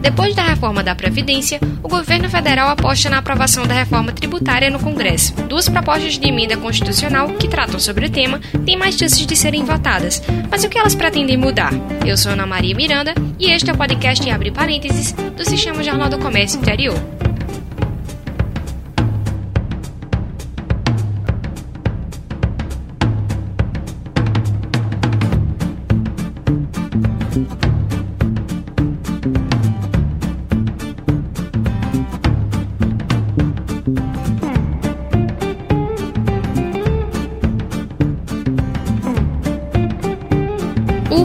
Depois da reforma da Previdência, o governo federal aposta na aprovação da reforma tributária no Congresso. Duas propostas de emenda constitucional que tratam sobre o tema têm mais chances de serem votadas. Mas o que elas pretendem mudar? Eu sou Ana Maria Miranda e este é o podcast Abre Parênteses do Sistema Jornal do Comércio Interior.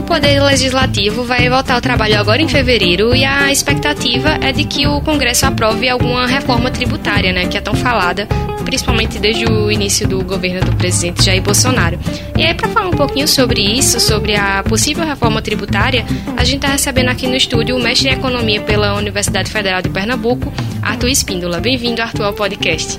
Poder Legislativo vai voltar ao trabalho agora em fevereiro e a expectativa é de que o Congresso aprove alguma reforma tributária, né, que é tão falada, principalmente desde o início do governo do presidente Jair Bolsonaro. E aí, para falar um pouquinho sobre isso, sobre a possível reforma tributária, a gente está recebendo aqui no estúdio o mestre em Economia pela Universidade Federal de Pernambuco, Arthur Espíndola. Bem-vindo, Arthur, ao podcast.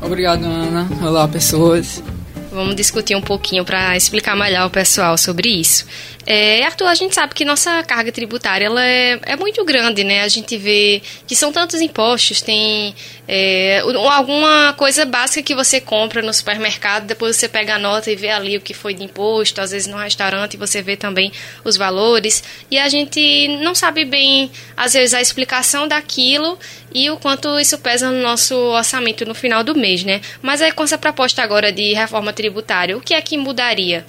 Obrigado, Ana. Olá, pessoas. Vamos discutir um pouquinho para explicar melhor ao pessoal sobre isso. É, Arthur, a gente sabe que nossa carga tributária ela é, é muito grande, né? A gente vê que são tantos impostos, tem é, alguma coisa básica que você compra no supermercado, depois você pega a nota e vê ali o que foi de imposto, às vezes no restaurante você vê também os valores, e a gente não sabe bem, às vezes, a explicação daquilo e o quanto isso pesa no nosso orçamento no final do mês, né? Mas aí com essa proposta agora de reforma tributária, o que é que mudaria?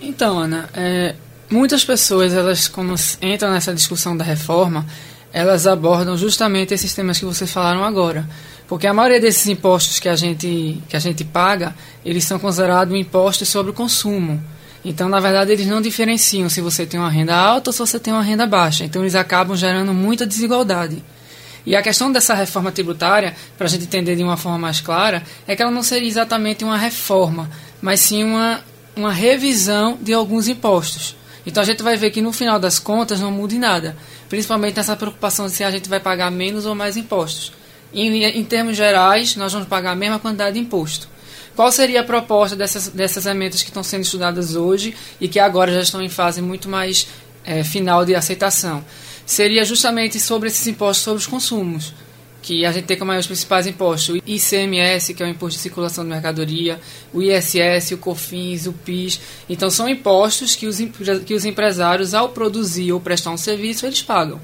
Então, Ana, é, muitas pessoas, elas quando entram nessa discussão da reforma, elas abordam justamente esses temas que vocês falaram agora. Porque a maioria desses impostos que a gente, que a gente paga, eles são considerados impostos sobre o consumo. Então, na verdade, eles não diferenciam se você tem uma renda alta ou se você tem uma renda baixa. Então, eles acabam gerando muita desigualdade. E a questão dessa reforma tributária, para a gente entender de uma forma mais clara, é que ela não seria exatamente uma reforma, mas sim uma uma revisão de alguns impostos. Então a gente vai ver que no final das contas não muda em nada, principalmente nessa preocupação de se a gente vai pagar menos ou mais impostos. Em, em termos gerais, nós vamos pagar a mesma quantidade de imposto. Qual seria a proposta dessas, dessas emendas que estão sendo estudadas hoje e que agora já estão em fase muito mais é, final de aceitação? Seria justamente sobre esses impostos sobre os consumos que a gente tem como os principais impostos o ICMS, que é o Imposto de Circulação de Mercadoria, o ISS, o COFINS, o PIS. Então, são impostos que os, que os empresários, ao produzir ou prestar um serviço, eles pagam.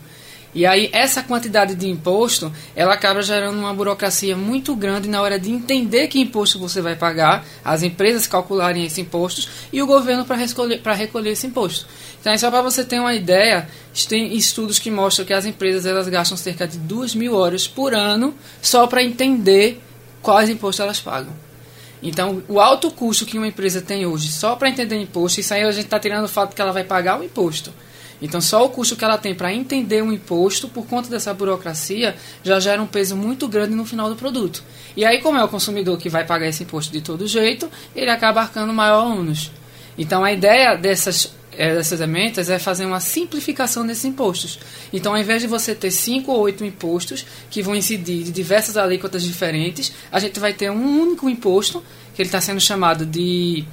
E aí, essa quantidade de imposto, ela acaba gerando uma burocracia muito grande na hora de entender que imposto você vai pagar, as empresas calcularem esses impostos e o governo para recolher, recolher esse imposto. Então, só para você ter uma ideia, tem estudos que mostram que as empresas elas gastam cerca de 2 mil horas por ano só para entender quais impostos elas pagam. Então, o alto custo que uma empresa tem hoje só para entender imposto, isso aí a gente está tirando o fato que ela vai pagar o imposto. Então, só o custo que ela tem para entender um imposto, por conta dessa burocracia, já gera um peso muito grande no final do produto. E aí, como é o consumidor que vai pagar esse imposto de todo jeito, ele acaba arcando maior ônus. Então, a ideia dessas, é, dessas emendas é fazer uma simplificação desses impostos. Então, ao invés de você ter cinco ou oito impostos que vão incidir de diversas alíquotas diferentes, a gente vai ter um único imposto, que ele está sendo chamado de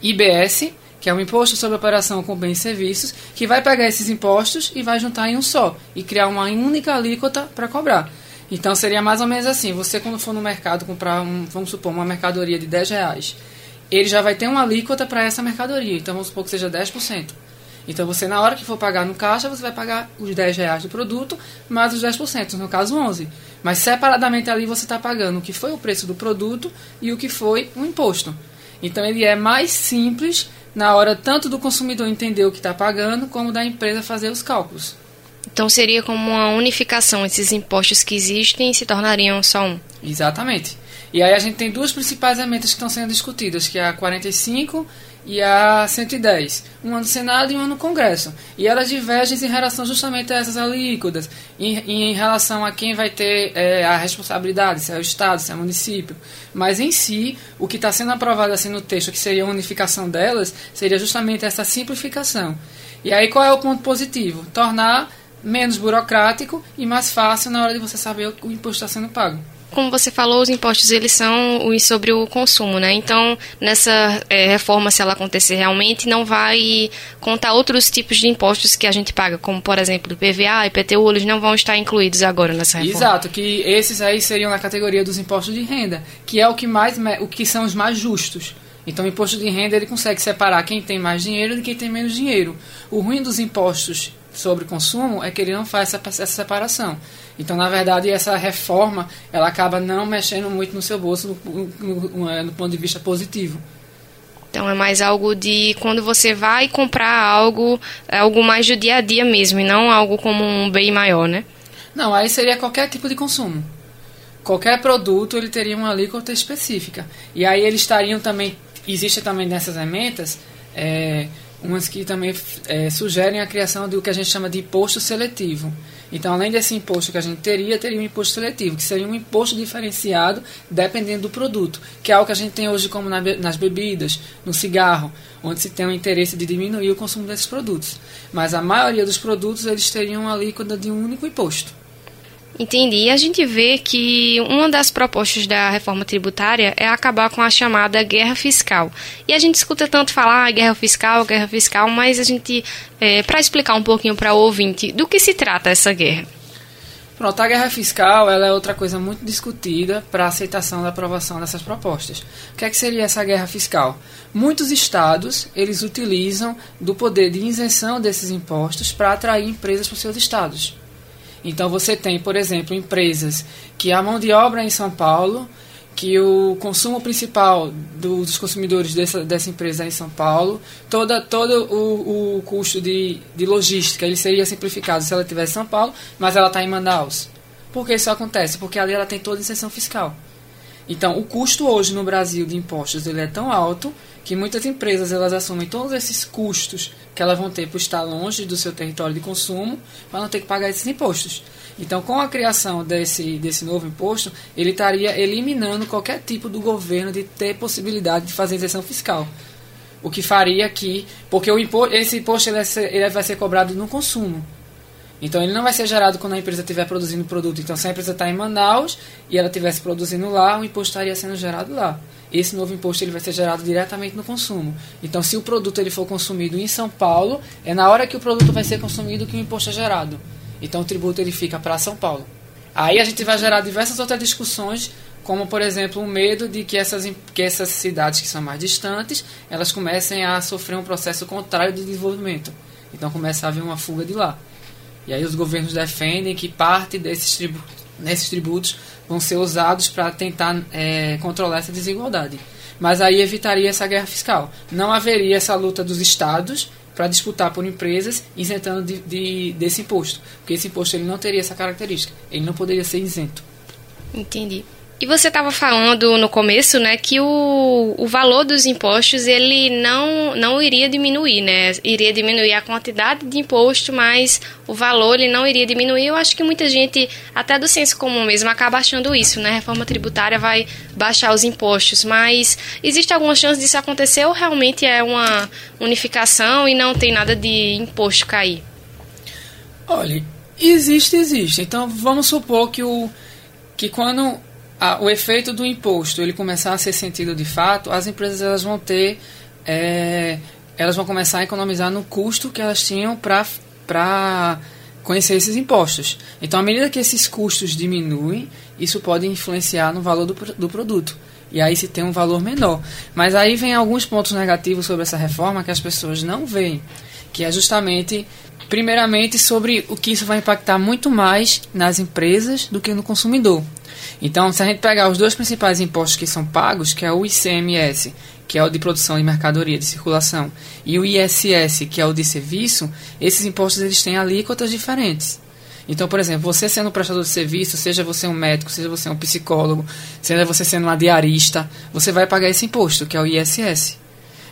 IBS, que é um imposto sobre operação com bens e serviços, que vai pegar esses impostos e vai juntar em um só e criar uma única alíquota para cobrar. Então seria mais ou menos assim: você, quando for no mercado comprar, um, vamos supor, uma mercadoria de 10 reais, ele já vai ter uma alíquota para essa mercadoria. Então vamos supor que seja 10%. Então você, na hora que for pagar no caixa, você vai pagar os 10 reais do produto mais os 10%, no caso 11. Mas separadamente ali você está pagando o que foi o preço do produto e o que foi o imposto. Então ele é mais simples na hora tanto do consumidor entender o que está pagando, como da empresa fazer os cálculos. Então seria como uma unificação, esses impostos que existem se tornariam só um. Exatamente. E aí a gente tem duas principais emendas que estão sendo discutidas, que é a 45 e a 110, uma no Senado e uma no Congresso. E elas divergem em relação justamente a essas alíquotas, em, em relação a quem vai ter é, a responsabilidade, se é o Estado, se é o município. Mas em si, o que está sendo aprovado assim no texto, que seria a unificação delas, seria justamente essa simplificação. E aí qual é o ponto positivo? Tornar menos burocrático e mais fácil na hora de você saber o, o imposto está sendo pago. Como você falou, os impostos eles são os sobre o consumo, né? Então, nessa é, reforma, se ela acontecer realmente, não vai contar outros tipos de impostos que a gente paga, como, por exemplo, IPVA, IPTU, eles não vão estar incluídos agora nessa reforma. Exato, que esses aí seriam na categoria dos impostos de renda, que é o que mais o que são os mais justos. Então, o imposto de renda ele consegue separar quem tem mais dinheiro de quem tem menos dinheiro. O ruim dos impostos sobre consumo é que ele não faz essa, essa separação. Então, na verdade, essa reforma ela acaba não mexendo muito no seu bolso no, no, no, é, ponto de vista positivo. Então é mais algo de quando você vai comprar algo, é algo mais do dia a dia mesmo, e não algo como um bem maior, né? Não, aí seria qualquer tipo de consumo. Qualquer produto ele teria uma alíquota específica. E aí eles estariam também, existe também nessas emendas, é, umas que também é, sugerem a criação do que a gente chama de imposto seletivo. Então, além desse imposto que a gente teria, teria um imposto seletivo, que seria um imposto diferenciado dependendo do produto, que é algo que a gente tem hoje como nas bebidas, no cigarro, onde se tem o interesse de diminuir o consumo desses produtos. Mas a maioria dos produtos eles teriam uma alíquota de um único imposto. Entendi. E a gente vê que uma das propostas da reforma tributária é acabar com a chamada guerra fiscal. E a gente escuta tanto falar ah, guerra fiscal, guerra fiscal, mas a gente, é, para explicar um pouquinho para o ouvinte, do que se trata essa guerra? Pronto, a guerra fiscal ela é outra coisa muito discutida para a aceitação da aprovação dessas propostas. O que, é que seria essa guerra fiscal? Muitos estados eles utilizam do poder de isenção desses impostos para atrair empresas para os seus estados. Então você tem, por exemplo, empresas que a mão de obra é em São Paulo, que o consumo principal dos consumidores dessa, dessa empresa é em São Paulo, toda, todo o, o custo de, de logística ele seria simplificado se ela estivesse em São Paulo, mas ela está em Manaus. Por que isso acontece? Porque ali ela tem toda a isenção fiscal. Então, o custo hoje no Brasil de impostos ele é tão alto que muitas empresas elas assumem todos esses custos que elas vão ter por estar longe do seu território de consumo para não ter que pagar esses impostos. Então, com a criação desse, desse novo imposto, ele estaria eliminando qualquer tipo do governo de ter possibilidade de fazer isenção fiscal. O que faria que. Porque o esse imposto ele vai, ser, ele vai ser cobrado no consumo. Então ele não vai ser gerado quando a empresa estiver produzindo produto. Então se a empresa está em Manaus e ela estivesse produzindo lá, o imposto estaria sendo gerado lá. Esse novo imposto ele vai ser gerado diretamente no consumo. Então se o produto ele for consumido em São Paulo, é na hora que o produto vai ser consumido que o imposto é gerado. Então o tributo ele fica para São Paulo. Aí a gente vai gerar diversas outras discussões, como por exemplo o medo de que essas, que essas cidades que são mais distantes, elas comecem a sofrer um processo contrário de desenvolvimento. Então começa a haver uma fuga de lá. E aí os governos defendem que parte desses tributos, desses tributos vão ser usados para tentar é, controlar essa desigualdade. Mas aí evitaria essa guerra fiscal. Não haveria essa luta dos estados para disputar por empresas isentando de, de, desse imposto. Porque esse imposto ele não teria essa característica. Ele não poderia ser isento. Entendi. E você estava falando no começo, né, que o, o valor dos impostos ele não, não iria diminuir, né? Iria diminuir a quantidade de imposto, mas o valor ele não iria diminuir. Eu acho que muita gente, até do senso comum mesmo, acaba achando isso, né? A reforma tributária vai baixar os impostos, mas existe alguma chance disso acontecer ou realmente é uma unificação e não tem nada de imposto cair? Olha, existe, existe. Então vamos supor que o que quando a, o efeito do imposto ele começar a ser sentido de fato, as empresas elas vão ter, é, elas vão começar a economizar no custo que elas tinham para conhecer esses impostos. Então, à medida que esses custos diminuem, isso pode influenciar no valor do, do produto. E aí se tem um valor menor. Mas aí vem alguns pontos negativos sobre essa reforma que as pessoas não veem, que é justamente primeiramente sobre o que isso vai impactar muito mais nas empresas do que no consumidor. Então, se a gente pegar os dois principais impostos que são pagos, que é o ICMS, que é o de produção de mercadoria, de circulação, e o ISS, que é o de serviço, esses impostos eles têm alíquotas diferentes. Então, por exemplo, você sendo um prestador de serviço, seja você um médico, seja você um psicólogo, seja você sendo uma diarista, você vai pagar esse imposto, que é o ISS.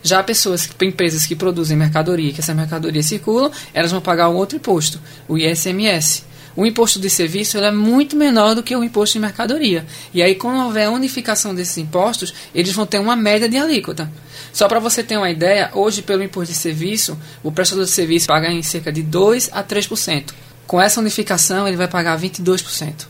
Já pessoas, empresas que produzem mercadoria, que essa mercadoria circulam, elas vão pagar um outro imposto, o ISMS o imposto de serviço é muito menor do que o imposto de mercadoria. E aí, quando houver unificação desses impostos, eles vão ter uma média de alíquota. Só para você ter uma ideia, hoje, pelo imposto de serviço, o prestador de serviço paga em cerca de 2% a 3%. Com essa unificação, ele vai pagar 22%.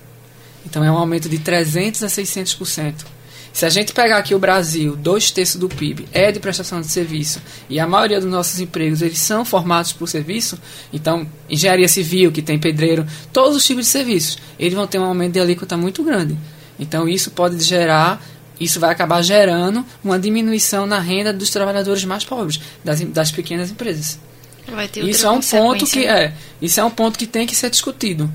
Então é um aumento de 300% a 600%. Se a gente pegar aqui o Brasil, dois terços do PIB é de prestação de serviço e a maioria dos nossos empregos eles são formados por serviço, então engenharia civil, que tem pedreiro, todos os tipos de serviços, eles vão ter um aumento de alíquota muito grande. Então isso pode gerar, isso vai acabar gerando uma diminuição na renda dos trabalhadores mais pobres, das, das pequenas empresas. isso é um ponto que é, isso é um ponto que tem que ser discutido.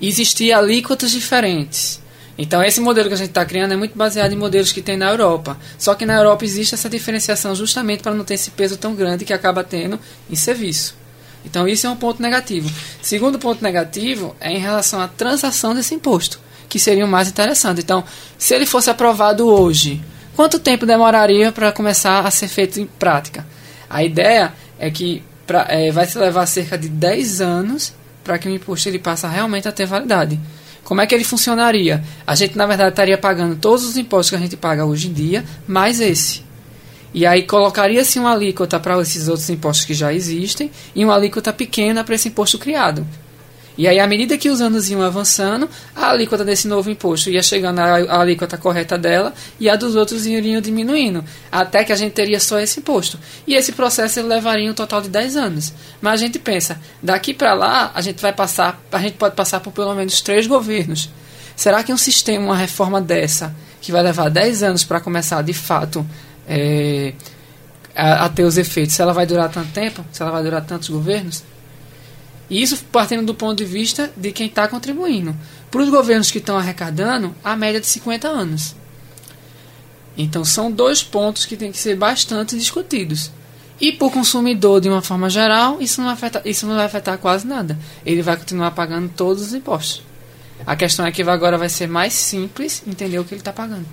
Existir alíquotas diferentes então, esse modelo que a gente está criando é muito baseado em modelos que tem na Europa. Só que na Europa existe essa diferenciação justamente para não ter esse peso tão grande que acaba tendo em serviço. Então, isso é um ponto negativo. Segundo ponto negativo é em relação à transação desse imposto, que seria o mais interessante. Então, se ele fosse aprovado hoje, quanto tempo demoraria para começar a ser feito em prática? A ideia é que pra, é, vai se levar cerca de 10 anos para que o imposto ele passe realmente a ter validade. Como é que ele funcionaria? A gente, na verdade, estaria pagando todos os impostos que a gente paga hoje em dia, mais esse. E aí colocaria-se uma alíquota para esses outros impostos que já existem e uma alíquota pequena para esse imposto criado. E aí, à medida que os anos iam avançando, a alíquota desse novo imposto ia chegando à alíquota correta dela e a dos outros iriam diminuindo, até que a gente teria só esse imposto. E esse processo levaria um total de 10 anos. Mas a gente pensa, daqui para lá, a gente vai passar, a gente pode passar por pelo menos três governos. Será que um sistema, uma reforma dessa, que vai levar 10 anos para começar de fato é, a, a ter os efeitos, se ela vai durar tanto tempo, se ela vai durar tantos governos? E isso partindo do ponto de vista de quem está contribuindo. Para os governos que estão arrecadando, a média é de 50 anos. Então são dois pontos que têm que ser bastante discutidos. E para o consumidor, de uma forma geral, isso não, afeta, isso não vai afetar quase nada. Ele vai continuar pagando todos os impostos. A questão é que agora vai ser mais simples entender o que ele está pagando.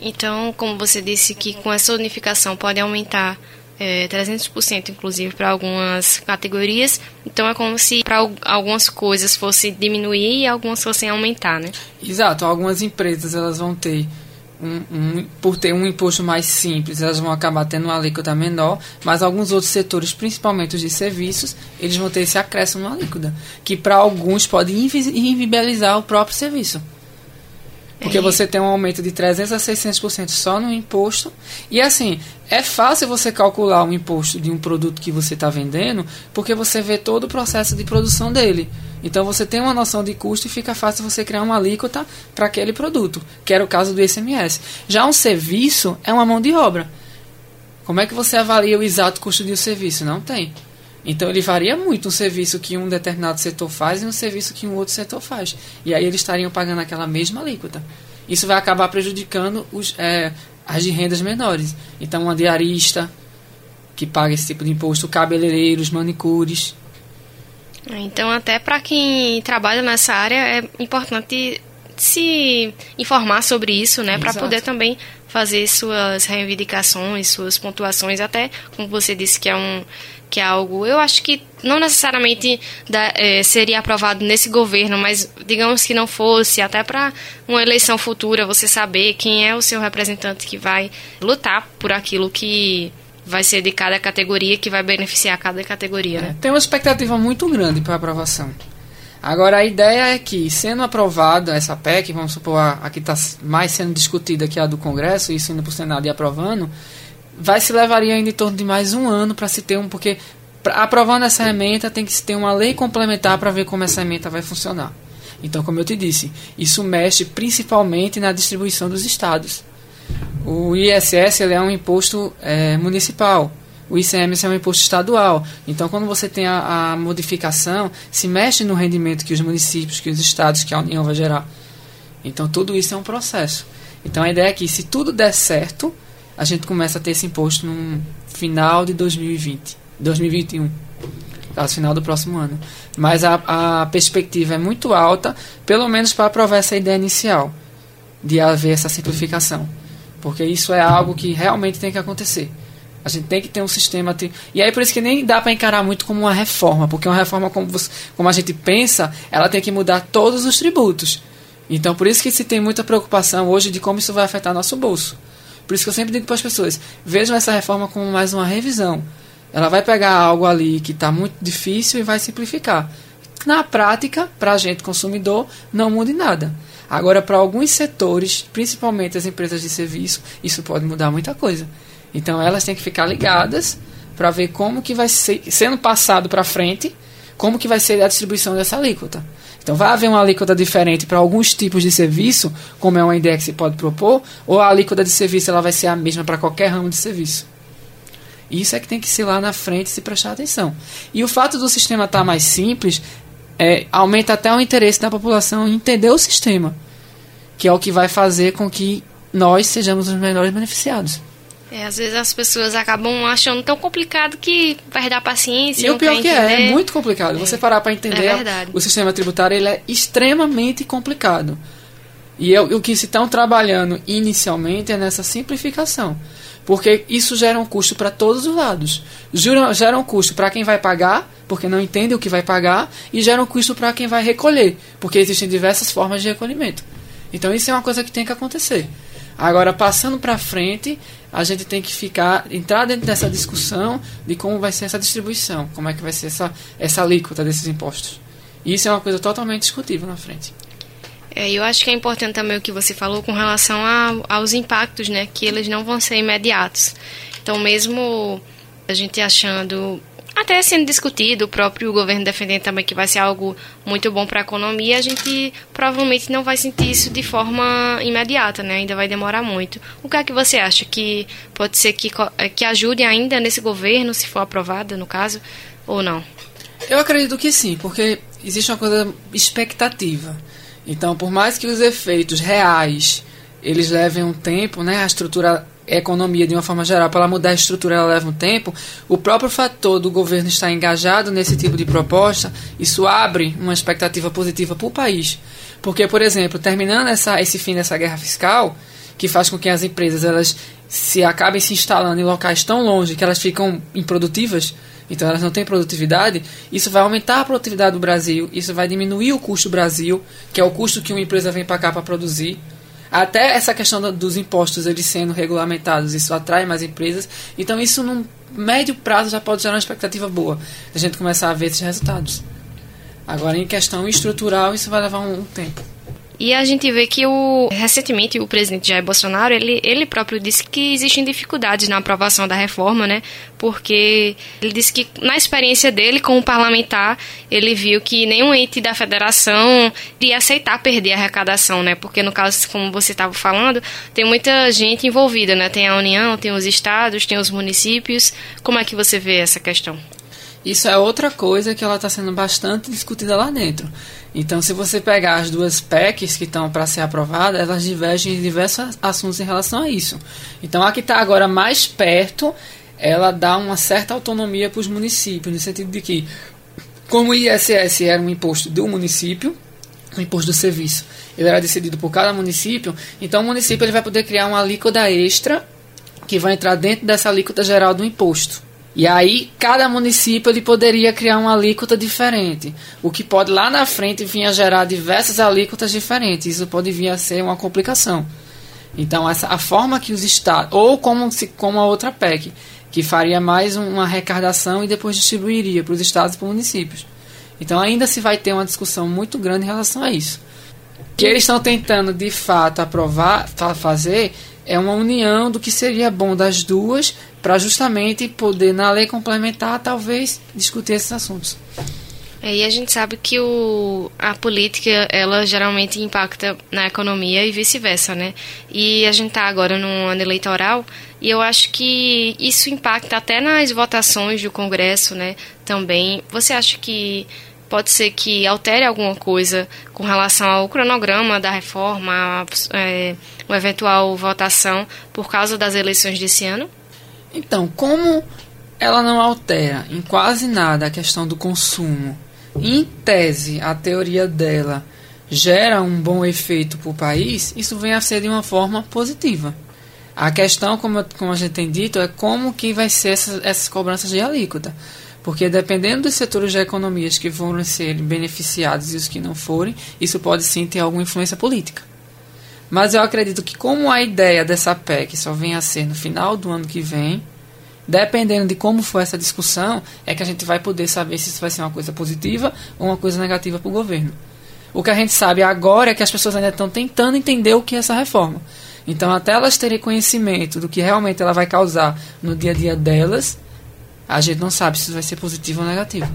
Então, como você disse que com essa unificação pode aumentar é, 300% inclusive para algumas categorias. Então é como se para algumas coisas fosse diminuir e algumas fossem aumentar, né? Exato. Algumas empresas elas vão ter um, um, por ter um imposto mais simples, elas vão acabar tendo uma alíquota menor, mas alguns outros setores, principalmente os de serviços, eles vão ter esse acréscimo na alíquota, que para alguns pode inviabilizar o próprio serviço. Porque é. você tem um aumento de 300% a 600% só no imposto. E assim, é fácil você calcular o imposto de um produto que você está vendendo, porque você vê todo o processo de produção dele. Então você tem uma noção de custo e fica fácil você criar uma alíquota para aquele produto, que era o caso do ICMS. Já um serviço é uma mão de obra. Como é que você avalia o exato custo de um serviço? Não tem. Então ele varia muito um serviço que um determinado setor faz e um serviço que um outro setor faz. E aí eles estariam pagando aquela mesma alíquota. Isso vai acabar prejudicando os, é, as de rendas menores. Então uma diarista que paga esse tipo de imposto, cabeleireiros, manicures. Então até para quem trabalha nessa área é importante se informar sobre isso, né, para poder também fazer suas reivindicações, suas pontuações, até como você disse que é um que é algo, eu acho que não necessariamente da, é, seria aprovado nesse governo, mas digamos que não fosse, até para uma eleição futura você saber quem é o seu representante que vai lutar por aquilo que vai ser de cada categoria, que vai beneficiar cada categoria. Né? É, tem uma expectativa muito grande para aprovação. Agora, a ideia é que, sendo aprovada essa PEC, vamos supor, a, a que está mais sendo discutida, que é a do Congresso, isso indo para o Senado e aprovando, vai se levaria ainda em torno de mais um ano para se ter um. Porque aprovando essa emenda tem que se ter uma lei complementar para ver como essa emenda vai funcionar. Então, como eu te disse, isso mexe principalmente na distribuição dos estados. O ISS é um imposto é, municipal. O ICMS é um imposto estadual. Então, quando você tem a, a, modificação, se mexe no rendimento que os municípios, que os estados, que a União vai gerar. Então, tudo isso é um processo. Então, a ideia é que, se tudo der certo, a gente começa a ter esse imposto no final de 2020, 2021, caso final do próximo ano. Mas a, a perspectiva é muito alta, pelo menos para aprovar essa ideia inicial de haver essa simplificação, porque isso é algo que realmente tem que acontecer. A gente tem que ter um sistema. E aí por isso que nem dá para encarar muito como uma reforma, porque uma reforma, como, você, como a gente pensa, ela tem que mudar todos os tributos. Então por isso que se tem muita preocupação hoje de como isso vai afetar nosso bolso. Por isso que eu sempre digo para as pessoas: vejam essa reforma como mais uma revisão. Ela vai pegar algo ali que está muito difícil e vai simplificar. Na prática, para a gente consumidor, não muda nada. Agora, para alguns setores, principalmente as empresas de serviço, isso pode mudar muita coisa. Então, elas têm que ficar ligadas para ver como que vai ser, sendo passado para frente, como que vai ser a distribuição dessa alíquota. Então, vai haver uma alíquota diferente para alguns tipos de serviço, como é uma se pode propor, ou a alíquota de serviço ela vai ser a mesma para qualquer ramo de serviço. Isso é que tem que ser lá na frente se prestar atenção. E o fato do sistema estar tá mais simples é, aumenta até o interesse da população em entender o sistema, que é o que vai fazer com que nós sejamos os melhores beneficiados. É, às vezes as pessoas acabam achando tão complicado que vai dar paciência. E o pior que é, é muito complicado. É. Você parar para entender é o sistema tributário, ele é extremamente complicado. E eu, o que se estão trabalhando inicialmente é nessa simplificação. Porque isso gera um custo para todos os lados. Gera, gera um custo para quem vai pagar, porque não entende o que vai pagar, e gera um custo para quem vai recolher, porque existem diversas formas de recolhimento. Então isso é uma coisa que tem que acontecer. Agora, passando para frente, a gente tem que ficar, entrar dentro dessa discussão de como vai ser essa distribuição, como é que vai ser essa, essa alíquota desses impostos. E isso é uma coisa totalmente discutível na frente. É, eu acho que é importante também o que você falou com relação a, aos impactos, né? Que eles não vão ser imediatos. Então, mesmo a gente achando, até sendo discutido, o próprio governo defendendo também que vai ser algo muito bom para a economia, a gente provavelmente não vai sentir isso de forma imediata, né? Ainda vai demorar muito. O que é que você acha que pode ser que, que ajude ainda nesse governo, se for aprovada, no caso, ou não? Eu acredito que sim, porque existe uma coisa expectativa. Então, por mais que os efeitos reais eles levem um tempo, né, a estrutura economia de uma forma geral, para ela mudar a estrutura, ela leva um tempo. O próprio fator do governo estar engajado nesse tipo de proposta, isso abre uma expectativa positiva para o país. Porque, por exemplo, terminando essa, esse fim dessa guerra fiscal, que faz com que as empresas elas se acabem se instalando em locais tão longe que elas ficam improdutivas, então elas não têm produtividade, isso vai aumentar a produtividade do Brasil, isso vai diminuir o custo do Brasil, que é o custo que uma empresa vem para cá para produzir. Até essa questão dos impostos eles sendo regulamentados, isso atrai mais empresas. Então isso num médio prazo já pode gerar uma expectativa boa, a gente começar a ver esses resultados. Agora em questão estrutural isso vai levar um, um tempo. E a gente vê que o recentemente o presidente Jair Bolsonaro, ele, ele próprio disse que existem dificuldades na aprovação da reforma, né? Porque ele disse que na experiência dele como parlamentar, ele viu que nenhum ente da federação iria aceitar perder a arrecadação, né? Porque no caso, como você estava falando, tem muita gente envolvida, né? Tem a União, tem os estados, tem os municípios. Como é que você vê essa questão? Isso é outra coisa que ela está sendo bastante discutida lá dentro. Então, se você pegar as duas PECs que estão para ser aprovadas, elas divergem em diversos assuntos em relação a isso. Então, a que está agora mais perto, ela dá uma certa autonomia para os municípios, no sentido de que, como o ISS era um imposto do município, o imposto do serviço, ele era decidido por cada município, então o município ele vai poder criar uma alíquota extra que vai entrar dentro dessa alíquota geral do imposto. E aí, cada município ele poderia criar uma alíquota diferente, o que pode lá na frente vir a gerar diversas alíquotas diferentes. Isso pode vir a ser uma complicação. Então, essa, a forma que os estados, ou como, se, como a outra PEC, que faria mais uma arrecadação e depois distribuiria para os estados e para os municípios. Então, ainda se vai ter uma discussão muito grande em relação a isso. Que eles estão tentando, de fato, aprovar, fazer, é uma união do que seria bom das duas para justamente poder, na lei complementar, talvez discutir esses assuntos. É, e a gente sabe que o, a política, ela geralmente impacta na economia e vice-versa, né? E a gente está agora num ano eleitoral e eu acho que isso impacta até nas votações do Congresso, né? Também. Você acha que pode ser que altere alguma coisa com relação ao cronograma da reforma, é, uma eventual votação por causa das eleições desse ano? Então, como ela não altera em quase nada a questão do consumo, em tese, a teoria dela gera um bom efeito para o país, isso vem a ser de uma forma positiva. A questão, como, como a gente tem dito, é como que vai ser essas, essas cobranças de alíquota. Porque dependendo dos setores de economias que vão ser beneficiados e os que não forem, isso pode sim ter alguma influência política. Mas eu acredito que como a ideia dessa PEC só vem a ser no final do ano que vem, dependendo de como for essa discussão, é que a gente vai poder saber se isso vai ser uma coisa positiva ou uma coisa negativa para o governo. O que a gente sabe agora é que as pessoas ainda estão tentando entender o que é essa reforma. Então, até elas terem conhecimento do que realmente ela vai causar no dia a dia delas, a gente não sabe se vai ser positivo ou negativo.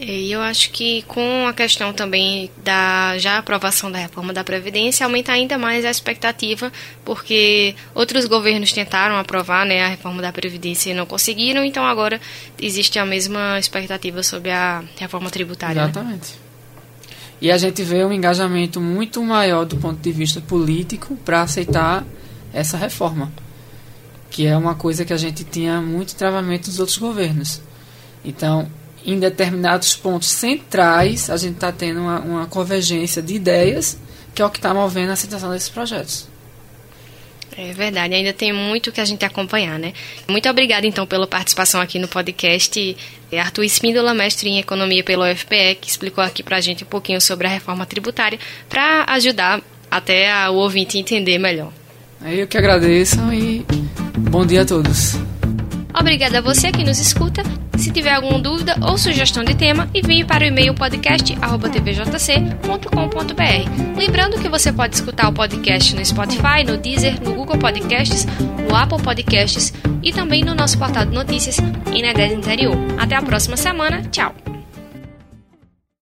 E eu acho que com a questão também da já aprovação da reforma da Previdência, aumenta ainda mais a expectativa, porque outros governos tentaram aprovar né, a reforma da Previdência e não conseguiram, então agora existe a mesma expectativa sobre a reforma tributária. Né? Exatamente. Né? E a gente vê um engajamento muito maior do ponto de vista político para aceitar essa reforma, que é uma coisa que a gente tinha muito travamento dos outros governos. Então, em determinados pontos centrais, a gente está tendo uma, uma, convergência de ideias, que é o que está movendo a aceitação desses projetos. É verdade, ainda tem muito que a gente acompanhar, né? Muito obrigada, então, pela participação aqui no podcast. É Arthur Espíndola, mestre em Economia pelo UFPE, que explicou aqui para a gente um pouquinho sobre a reforma tributária, para ajudar até o ouvinte entender melhor. Eu que agradeço e bom dia a todos. Obrigada a você que nos escuta. Se tiver alguma dúvida ou sugestão de tema, envie para o e-mail podcast@tvjc.com.br. Lembrando que você pode escutar o podcast no Spotify, no Deezer, no Google Podcasts, no Apple Podcasts e também no nosso portal de notícias Inegres Interior. Até a próxima semana. Tchau.